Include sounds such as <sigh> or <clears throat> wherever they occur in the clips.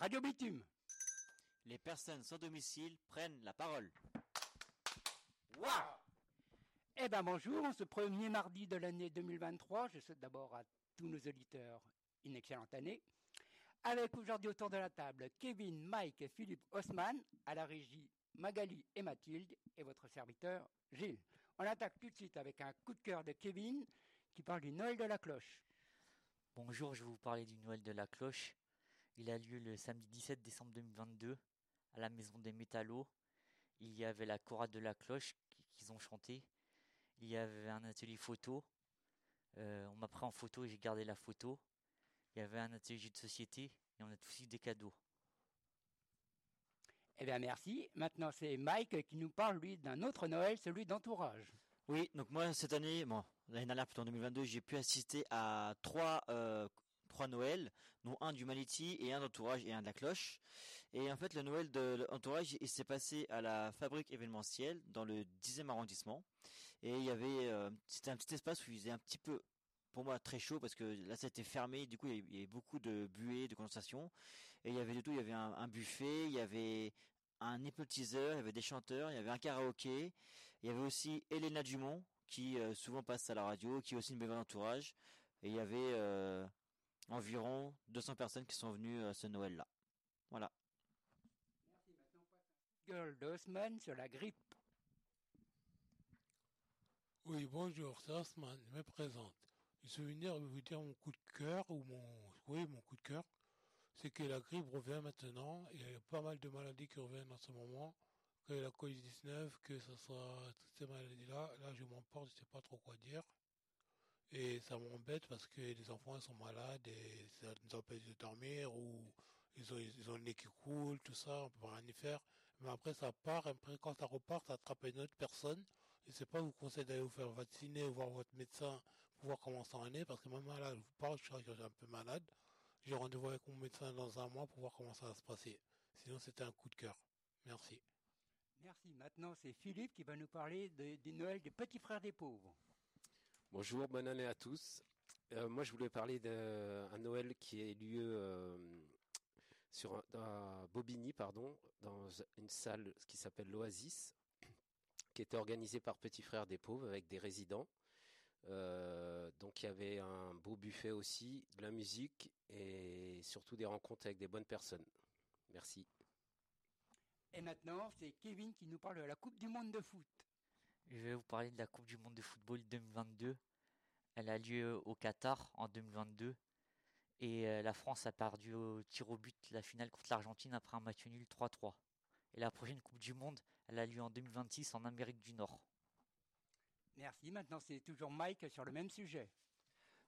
Radio Bitume. Les personnes sans domicile prennent la parole. Waouh Eh ben bonjour, ce premier mardi de l'année 2023, je souhaite d'abord à tous nos auditeurs une excellente année. Avec aujourd'hui autour de la table Kevin, Mike et Philippe Haussmann, à la régie Magali et Mathilde, et votre serviteur Gilles. On attaque tout de suite avec un coup de cœur de Kevin qui parle du Noël de la cloche. Bonjour, je vais vous parler du Noël de la cloche. Il a lieu le samedi 17 décembre 2022 à la maison des métallos. Il y avait la chorale de la cloche qu'ils ont chanté. Il y avait un atelier photo. Euh, on m'a pris en photo et j'ai gardé la photo. Il y avait un atelier de société et on a aussi des cadeaux. Eh bien merci. Maintenant c'est Mike qui nous parle lui d'un autre Noël, celui d'entourage. Oui, donc moi cette année, bon, l'année dernière plutôt en 2022, j'ai pu assister à trois euh, trois Noëls, dont un du Maliti et un d'entourage et un de la cloche. Et en fait, le Noël de l'entourage, il s'est passé à la fabrique événementielle dans le 10e arrondissement. Et il y avait, euh, c'était un petit espace où il faisait un petit peu pour moi très chaud parce que là c'était fermé. Du coup il y, avait, beaucoup de buées de condensation et il y avait du tout. Il y avait un, buffet il y avait un hypnotiseur il y avait des chanteurs il y avait un karaoké. Il y avait aussi Elena Dumont qui euh, souvent passe à la radio qui est aussi une bénévole d'entourage. Et il y avait euh, environ 200 personnes qui sont venues à ce Noël là voilà Merci. Maintenant, Girl d'Osman sur la grippe. Oui, bonjour, c'est Osman, je me présente. Je suis venu vous dire mon coup de cœur, ou mon, oui, mon coup de cœur, c'est que la grippe revient maintenant, et il y a pas mal de maladies qui reviennent en ce moment, que la Covid-19, que ce soit toutes ces maladies-là, là je m'emporte, je sais pas trop quoi dire. Et ça m'embête parce que les enfants sont malades et ça nous empêche de dormir ou ils ont, ils ont le nez qui coule, tout ça, on peut rien y faire. Mais après ça part, après quand ça repart, ça attrape une autre personne. Et c'est pas vous conseille d'aller vous faire vacciner ou voir votre médecin pour voir comment ça en est parce que même là, je vous parle, je suis un peu malade. J'ai rendez-vous avec mon médecin dans un mois pour voir comment ça va se passer. Sinon c'était un coup de cœur. Merci. Merci. Maintenant c'est Philippe qui va nous parler des Noëls des petits frères des pauvres. Bonjour, bonne année à tous. Euh, moi, je voulais parler d'un Noël qui a lieu euh, sur à Bobigny, pardon, dans une salle qui s'appelle l'Oasis, <clears throat> qui était organisée par Petit Frère des Pauvres avec des résidents. Euh, donc il y avait un beau buffet aussi, de la musique et surtout des rencontres avec des bonnes personnes. Merci. Et maintenant, c'est Kevin qui nous parle de la Coupe du Monde de foot. Je vais vous parler de la Coupe du Monde de football 2022. Elle a lieu au Qatar en 2022. Et euh, la France a perdu au tir au but la finale contre l'Argentine après un match nul 3-3. Et la prochaine Coupe du Monde, elle a lieu en 2026 en Amérique du Nord. Merci. Maintenant, c'est toujours Mike sur le même sujet.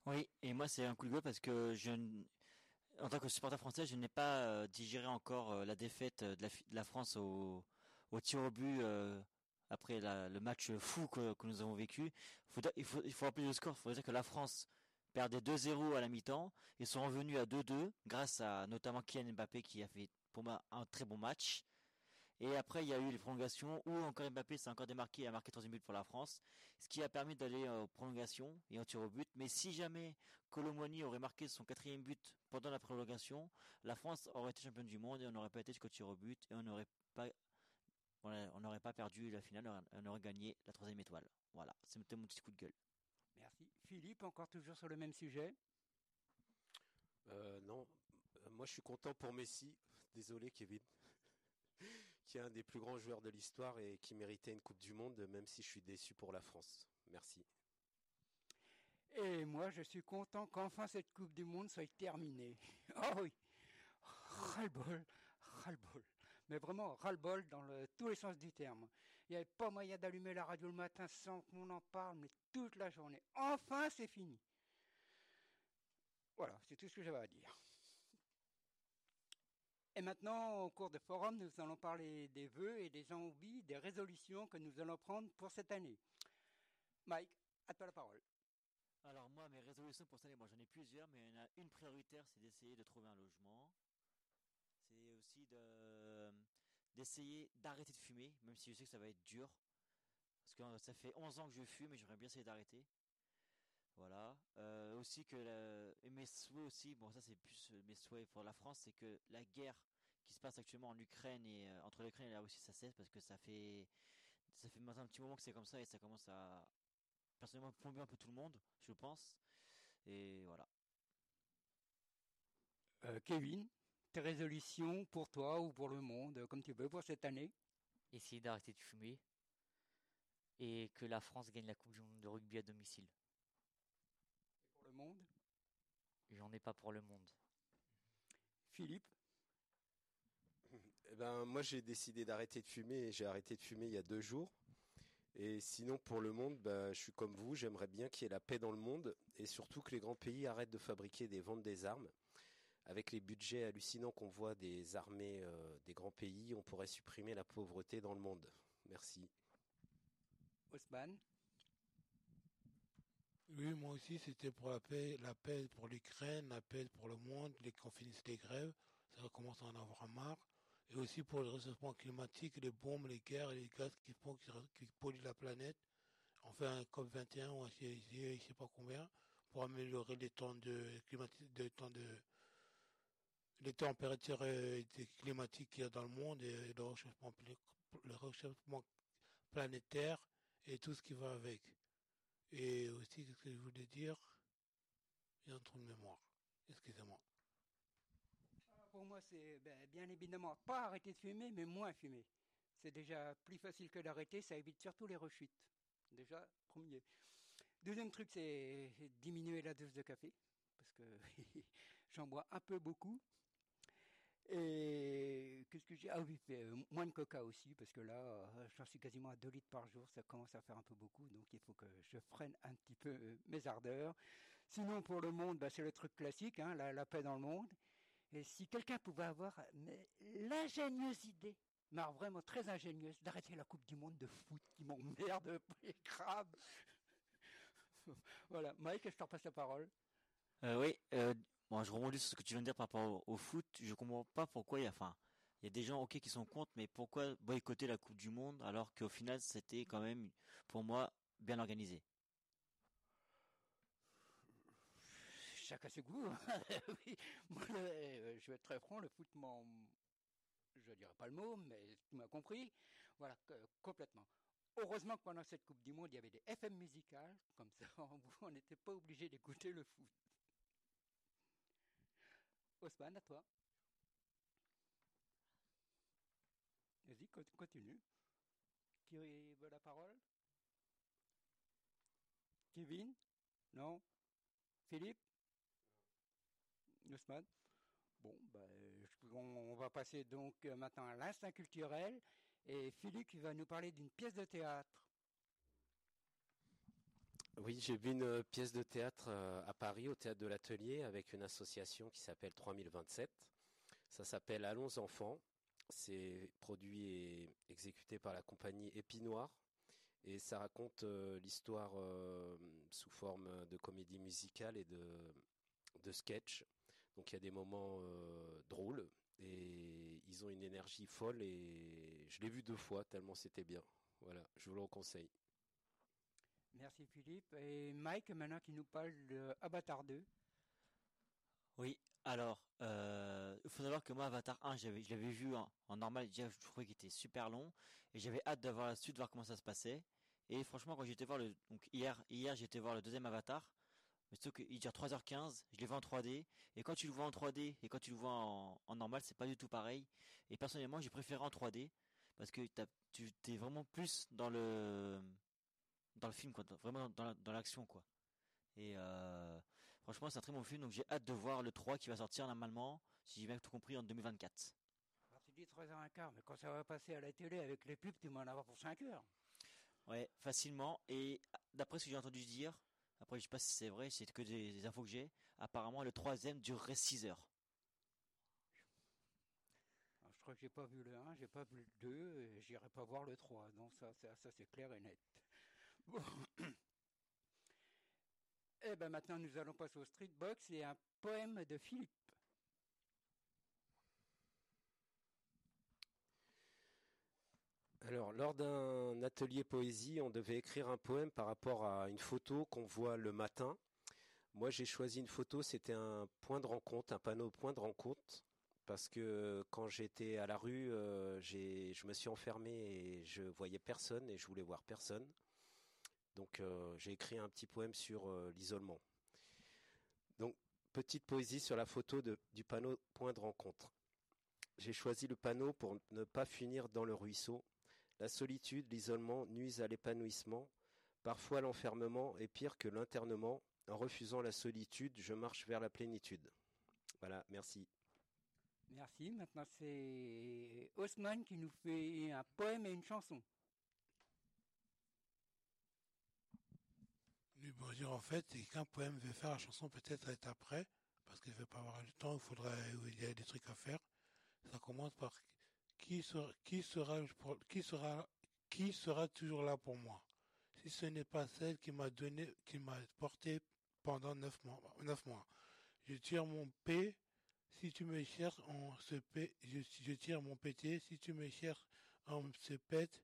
Oui, et moi, c'est un coup de gueule parce que je, en tant que supporter français, je n'ai pas euh, digéré encore euh, la défaite de la, France au, au tir au but après le match fou que, nous avons vécu. il, faut, rappeler le score. Il faut dire que la France perdait 2-0 à la mi-temps. Ils sont revenus à 2-2 grâce à notamment Kylian Mbappé qui a fait pour moi un très bon match. Et après, il y a eu les prolongations où encore Mbappé s'est encore démarqué et a marqué troisième but pour la France, ce qui a permis d'aller aux prolongations et en tir au but. Mais si jamais Colomboigny aurait marqué son quatrième but pendant la prolongation, la France aurait été championne du monde et on n'aurait pas été jusqu'au tir au but et on n'aurait pas on n'aurait pas perdu la finale, on aurait gagné la troisième étoile. Voilà, c'était mon petit coup de gueule. Merci. Philippe, encore toujours sur le même sujet? Euh, Non, euh, moi je suis content pour Messi. Désolé Kevin. <laughs> qui est un des plus grands joueurs de l'histoire et qui méritait une Coupe du Monde, même si je suis déçu pour la France. Merci. Et moi, je suis content qu'enfin cette Coupe du Monde soit terminée. <laughs> Oh oui, ras-le-bol, ras-le-bol. Mais vraiment, ras-le-bol dans tous les sens du terme. Il n'y avait pas moyen d'allumer la radio le matin sans qu'on en parle, mais toute la journée. Enfin, c'est fini. Voilà, c'est tout ce que j'avais à dire. Et maintenant, au cours de forum, nous allons parler des vœux et des envies, des résolutions que nous allons prendre pour cette année. Mike, à toi la parole. Alors moi, mes résolutions pour cette année, bon, j'en ai plusieurs, mais il y en a une prioritaire, c'est d'essayer de trouver un logement aussi de d'essayer d'arrêter de fumer, même si je sais que ça va être dur. Parce que ça fait 11 ans que je fume et j'aimerais bien essayer d'arrêter. Voilà. Euh, aussi que mes souhaits aussi, bon ça c'est plus euh, mes souhaits pour la France, c'est que la guerre qui se passe actuellement en Ukraine et euh, entre l'Ukraine et la Russie ça cesse parce que ça fait ça fait maintenant un petit moment que c'est comme ça et ça commence à personnellement plomber un peu tout le monde, je pense. Et voilà. Euh, Kevin, tes résolutions pour toi ou pour le monde, euh, comme tu veux, pour cette année Essayer d'arrêter de fumer et que la France gagne la Coupe du Monde de rugby à domicile. Pour le monde? J'en ai pas pour le monde. Philippe? Eh ben, moi, j'ai décidé d'arrêter de fumer et j'ai arrêté de fumer il y a deux jours. Et sinon, pour le monde, bah, je suis comme vous, j'aimerais bien qu'il y ait la paix dans le monde et surtout que les grands pays arrêtent de fabriquer des ventes des armes. Avec les budgets hallucinants qu'on voit des armées euh, des grands pays, on pourrait supprimer la pauvreté dans le monde. Merci. Osman Oui, moi aussi, c'était pour la paix, la paix pour l'Ukraine, la paix pour le monde, les qu'on finisse les grèves, ça commence à en avoir marre. Et aussi pour le réchauffement climatique, les bombes, les guerres et les gaz qui font qui, qui polluent la planète. On fait un COP21 ou un CIE, je sais pas combien, pour améliorer les temps de climatique, de temps de les températures euh, des- climatiques qu'il y a dans le monde et le réchauffement, le réchauffement planétaire et tout ce qui va avec. Et aussi, qu'est-ce que je voulais dire? J'ai un trou de mémoire. Excusez-moi. Ah, Pour moi, c'est ben, bien évidemment pas arrêter de fumer, mais moins fumer. C'est déjà plus facile que d'arrêter, ça évite surtout les rechutes. Déjà, premier. Deuxième truc, c'est diminuer la dose de café, parce que <laughs> j'en bois un peu beaucoup. Et qu'est-ce que j'ai? Ah oui, euh, moins de coca aussi, parce que là, euh, j'en suis quasiment à 2 litres par jour, ça commence à faire un peu beaucoup, donc il faut que je freine un petit peu euh, mes ardeurs. Sinon, pour le monde, bah, c'est le truc classique, hein, la, paix dans le monde. Et si quelqu'un pouvait avoir l'ingénieuse idée, mais vraiment très ingénieuse, d'arrêter la Coupe du Monde de foot qui m'emmerde, <laughs> les crabes. <laughs> voilà, Mike, je te repasse la parole. Oui, euh, bon, je rebondis sur ce que tu viens de dire par rapport au, foot. Je comprends pas pourquoi il y a, enfin, il y a des gens ok qui sont contre, mais pourquoi boycotter la Coupe du Monde alors qu'au final c'était quand même, pour moi, bien organisé? Chacun ses goûts. hein. <laughs> oui, moi, euh, je vais être très franc, le foot m'en... Je dirais pas le mot, mais tu m'as compris. Voilà, complètement. Heureusement que pendant cette Coupe du Monde, il y avait des FM musicales, comme ça, <laughs> on n'était pas obligé d'écouter le foot. Osman, à toi. Vas-y, co- continue. Qui veut la parole? Kevin? Non? Philippe? Osman? Bon, ben, on, va passer donc euh, maintenant à l'instinct culturel. Et Philippe va nous parler d'une pièce de théâtre. Oui, j'ai vu une euh, pièce de théâtre euh, à Paris, au théâtre de l'Atelier, avec une association qui s'appelle 3027. Ça s'appelle Allons enfants. C'est produit et exécuté par la compagnie Épinoir. Et ça raconte euh, l'histoire sous forme de comédie musicale et de, sketch. Donc il y a des moments drôles et ils ont une énergie folle et je l'ai vu deux fois tellement c'était bien. Voilà, je vous le conseille. Merci Philippe. Et Mike maintenant qui nous parle de Avatar 2. Oui, alors, euh, il faut savoir que moi, Avatar 1, j'avais, je l'avais vu en, normal, déjà, je trouvais qu'il était super long, et j'avais hâte d'avoir la suite, de voir comment ça se passait. Et franchement, quand j'étais voir le, donc hier, hier, j'étais voir le deuxième Avatar, mais surtout qu'il dure 3h15, je l'ai vu en 3D, et quand tu le vois en 3D, et quand tu le vois en, en normal, c'est pas du tout pareil. Et personnellement, j'ai préféré en 3D, parce que tu t'es vraiment plus dans le, dans le film, quoi, dans- vraiment dans, dans l'action, quoi. Et euh, franchement, c'est un très bon film, donc j'ai hâte de voir le 3 qui va sortir normalement, si j'ai bien tout compris, en 2024. Alors tu dis 3h15, mais quand ça va passer à la télé avec les pubs, tu vas en avoir pour 5 heures. Ouais, facilement. Et d'après ce que j'ai entendu dire, après je sais pas si c'est vrai, c'est que des, des infos que j'ai, apparemment le troisième durerait 6 heures. Alors, je crois que j'ai pas vu le 1, j'ai pas vu le 2, et j'irai pas voir le 3. Donc ça, ça, ça, c'est clair et net. Bon. <coughs> Et ben maintenant nous allons passer au street box et un poème de Philippe. Alors, lors d'un atelier poésie, on devait écrire un poème par rapport à une photo qu'on voit le matin Moi, j'ai choisi une photo, c'était un point de rencontre, un panneau point de rencontre, parce que quand j'étais à la rue, euh, je me suis enfermé et je voyais personne et je voulais voir personne. Donc, euh, j'ai écrit un petit poème sur euh, l'isolement. Donc, petite poésie sur la photo du panneau point de rencontre. J'ai choisi le panneau pour ne pas finir dans le ruisseau. La solitude, l'isolement nuisent à l'épanouissement. Parfois l'enfermement est pire que l'internement. En refusant la solitude, je marche vers la plénitude. Voilà, merci. Merci. Maintenant, c'est Haussmann qui nous fait un poème et une chanson. En fait, c'est qu'un poème veut faire la chanson peut-être être après, parce qu'il va pas avoir le temps, il faudrait, il y a des trucs à faire. Ça commence par qui sera, qui sera, qui sera, qui sera toujours là pour moi Si ce n'est pas celle qui m'a donné, qui m'a porté pendant neuf mois, neuf mois. Je tire mon P, si tu me cherches, on se paie, je, tire mon pété, si tu me cherches, on se pète.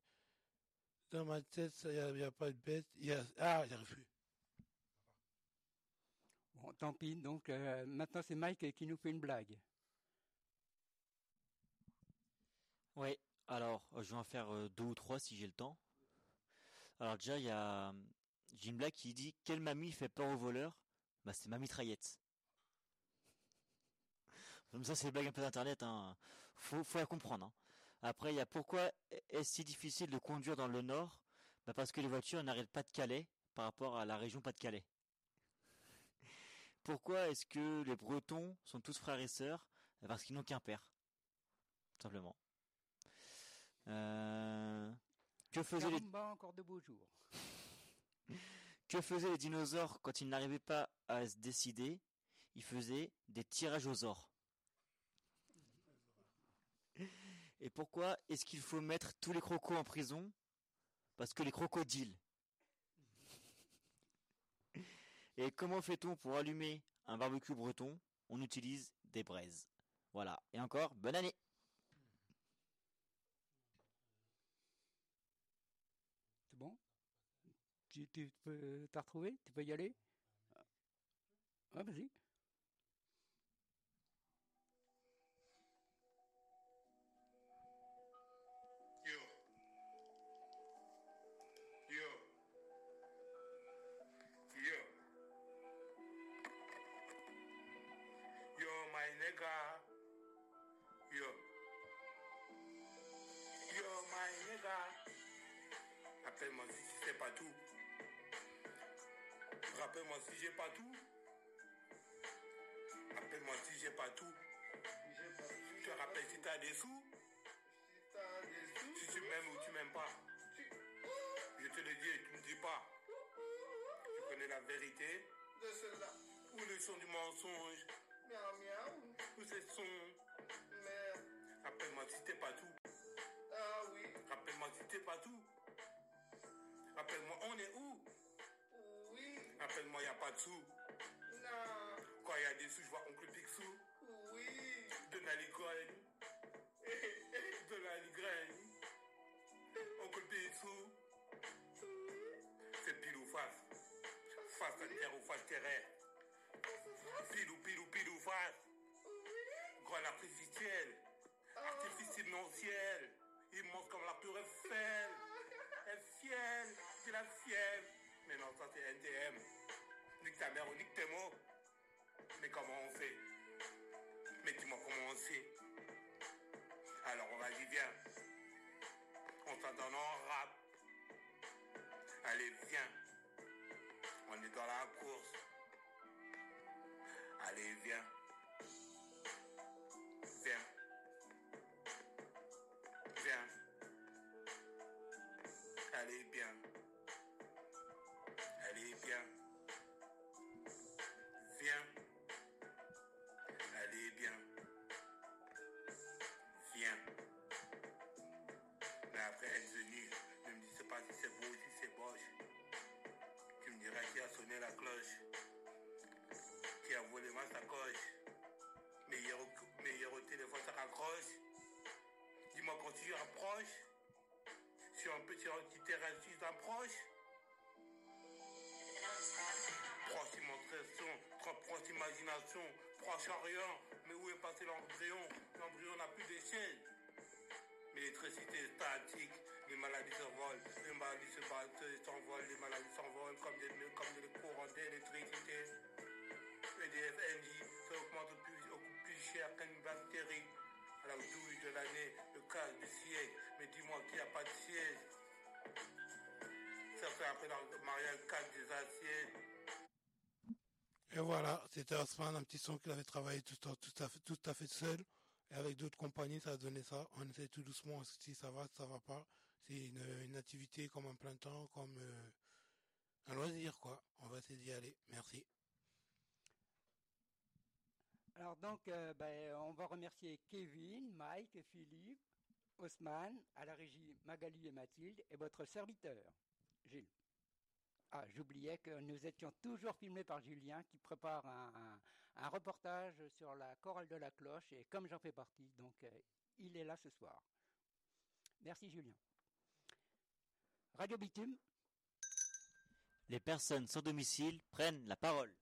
Dans ma tête, il n'y a, pas de bête. y a, ah, j'arrive plus. Tant pis. Donc, euh, maintenant, c'est Mike qui nous fait une blague. Oui, alors euh, je vais en faire euh, deux ou trois si j'ai le temps. Alors déjà, il y a j'ai une blague qui dit quelle mamie fait peur aux voleurs? Bah c'est ma mitraillette. <laughs> Comme ça, c'est des blagues un peu d'internet. Hein. Faut, faut la comprendre. hein. Après, il y a pourquoi est-ce si difficile de conduire dans le nord? Bah parce que les voitures n'arrêtent pas de Calais par rapport à la région Pas-de-Calais. Pourquoi est-ce que les Bretons sont tous frères et sœurs? Parce qu'ils n'ont qu'un père, tout simplement. Euh, que faisaient les Caramba, encore de beaux jours. <laughs> que faisaient les dinosaures quand ils n'arrivaient pas à se décider? Ils faisaient des tirages aux ors. Et pourquoi est-ce qu'il faut mettre tous les crocos en prison? Parce que les crocodiles. Et comment fait-on pour allumer un barbecue breton? On utilise des braises. Voilà. Et encore, bonne année C'est bon? Tu, t'as retrouvé? Tu peux y aller? Ah, vas-y. Nigga. Yo. Yo, my nigga. Appelle-moi si tu sais pas tout. Rappelle-moi si j'ai pas tout. Appelle-moi si j'ai pas tout. Je te rappelle si t'as des sous. Si tu m'aimes ou tu m'aimes pas. Je te le dis et tu me dis pas. Tu connais la vérité de cela. ou le son du mensonge? Miaou miaou. ou c'est son. Merde. Rappelle-moi si t'es pas tout. Ah oui. Rappelle-moi si t'es pas tout. Rappelle-moi on est où? Oui. Rappelle-moi y a pas de sous. Non. Quand y a des sous, je vois oncle Picsou. Oui. De la licorne. De la. Oncle Picsou. C'est pile ou face. Face à terre ou face terrestre. Pile ou pile ou pile ou Ciel. Immense comme la tour Eiffel. Un fiel. C'est la fièvre. Mais non, ça c'est NTM. Nique ta mère ou nique tes mots. Mais comment on fait? Mais dis-moi comment on sait. Alors vas-y, viens. On s'entend en rap. Allez, viens. On est dans la course. Allez. Viens. C'est si. Tu me diras qui a sonné la cloche. Qui a volé ma sacoche. Mais hier mais au téléphone ça raccroche. Dis-moi quand tu rapproches. Sur un petit, petit terrain, tu t'approches. Proche imagination, trop proche imagination, proche à rien. Mais où est passé l'embryon? L'embryon n'a plus d'échelle. Mais l'électricité est statique, les maladies s'envolent, les maladies se battent, s'envolent, les maladies s'envolent comme des, des courants d'électricité. EDF NJ, ça augmente plus, plus cher qu'une bactérie. À la douille de l'année, le cas du siècle. Mais dis-moi qu'il n'y a pas de siège. Ça fait après le mariage 4 des assiettes. Et voilà, c'était Osman, un petit son qu'il avait travaillé tout, tout, à fait, tout à fait seul. Et avec d'autres compagnies, ça a donné ça. On essaie tout doucement si ça va, si ça va pas. C'est une, activité comme un plein temps, comme euh, un loisir, quoi. On va essayer d'y aller. Merci. Alors donc, euh, ben, on va remercier Kevin, Mike, Philippe, Osman, à la régie Magali et Mathilde, et votre serviteur, Gilles. Ah, j'oubliais que nous étions toujours filmés par Julien qui prépare un, un, un, reportage sur la chorale de la cloche et comme j'en fais partie, donc euh, il est là ce soir. Merci Julien. Les personnes sans domicile prennent la parole.